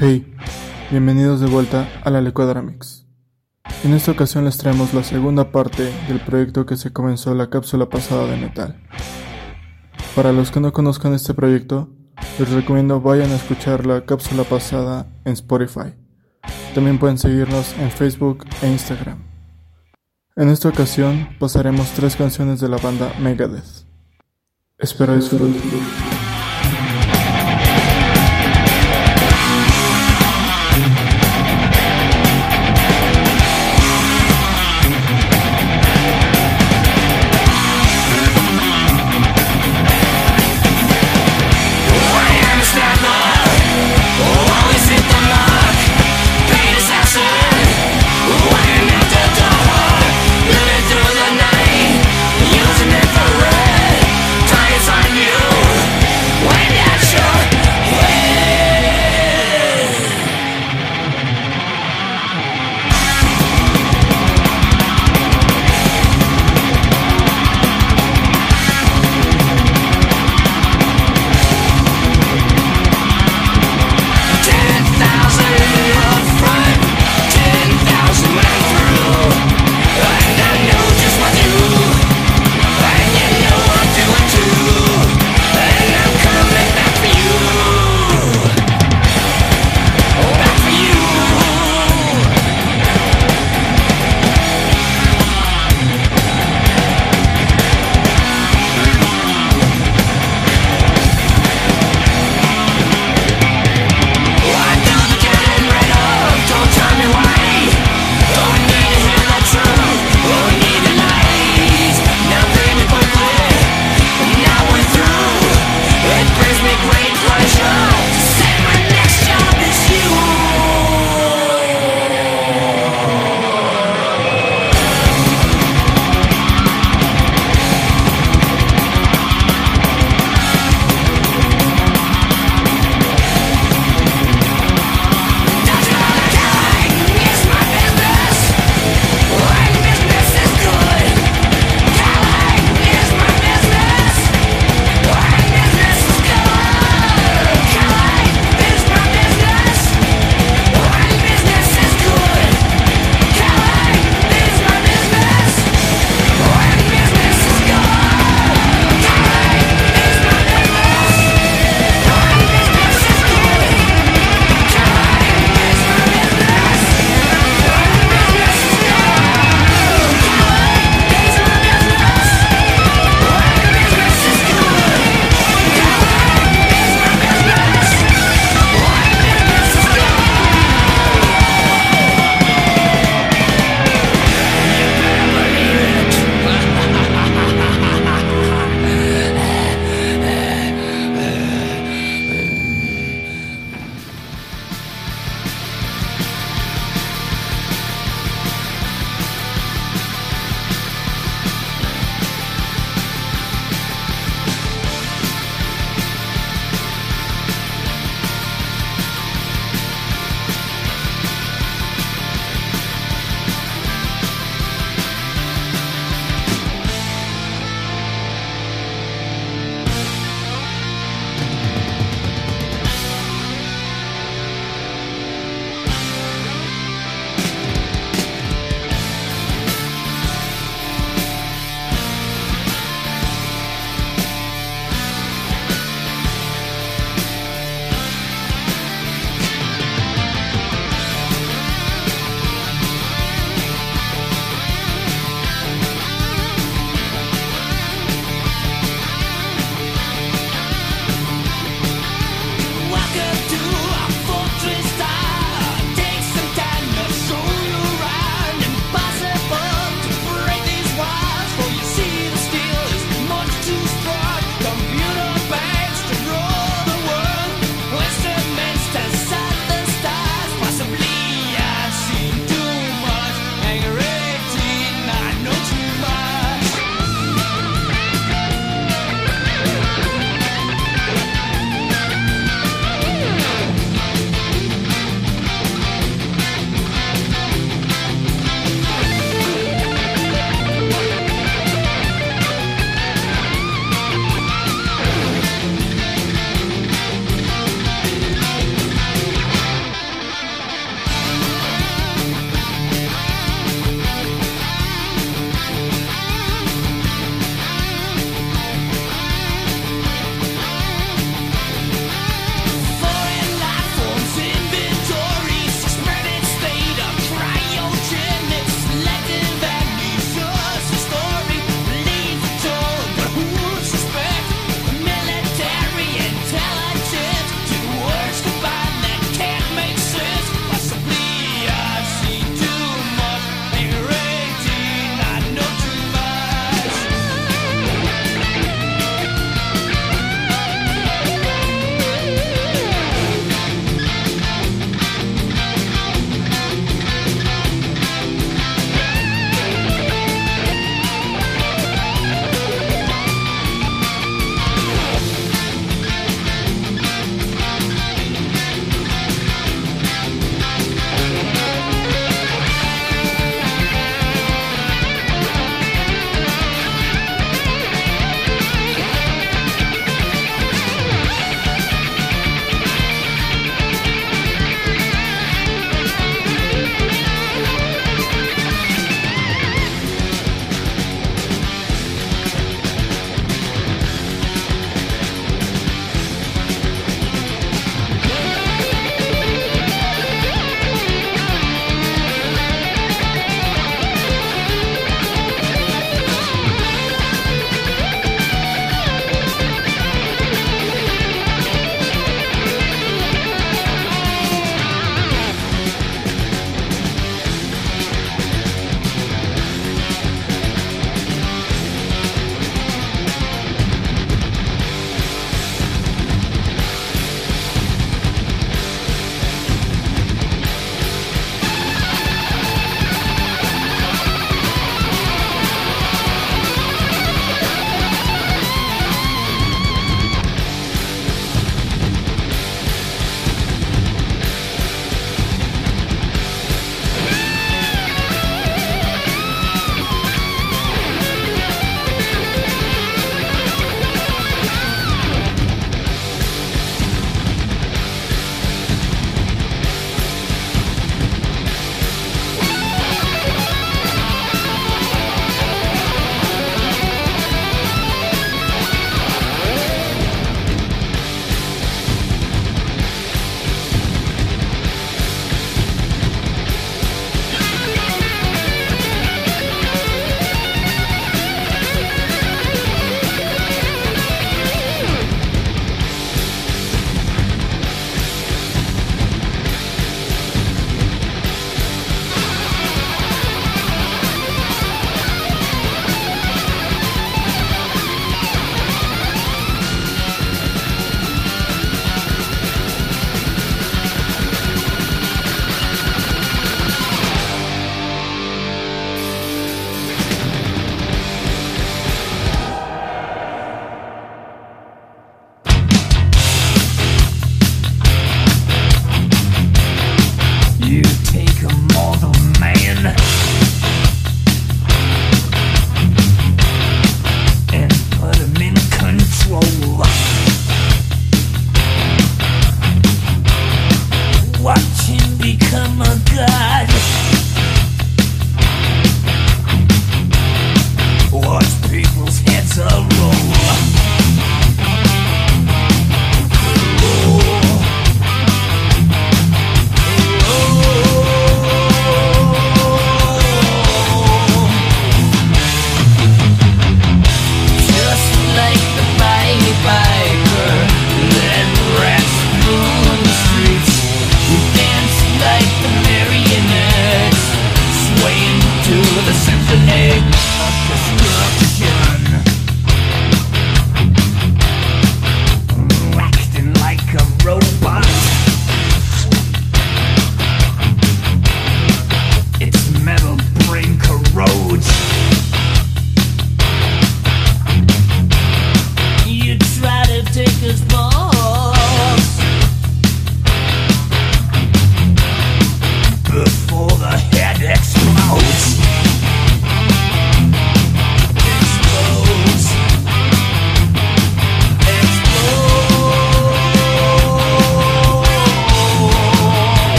Hey, bienvenidos de vuelta a la Licuadora Mix. En esta ocasión les traemos la segunda parte del proyecto que se comenzó la cápsula pasada de metal. Para los que no conozcan este proyecto, les recomiendo vayan a escuchar la cápsula pasada en Spotify. También pueden seguirnos en Facebook e Instagram. En esta ocasión pasaremos tres canciones de la banda Megadeth. Espero disfruten.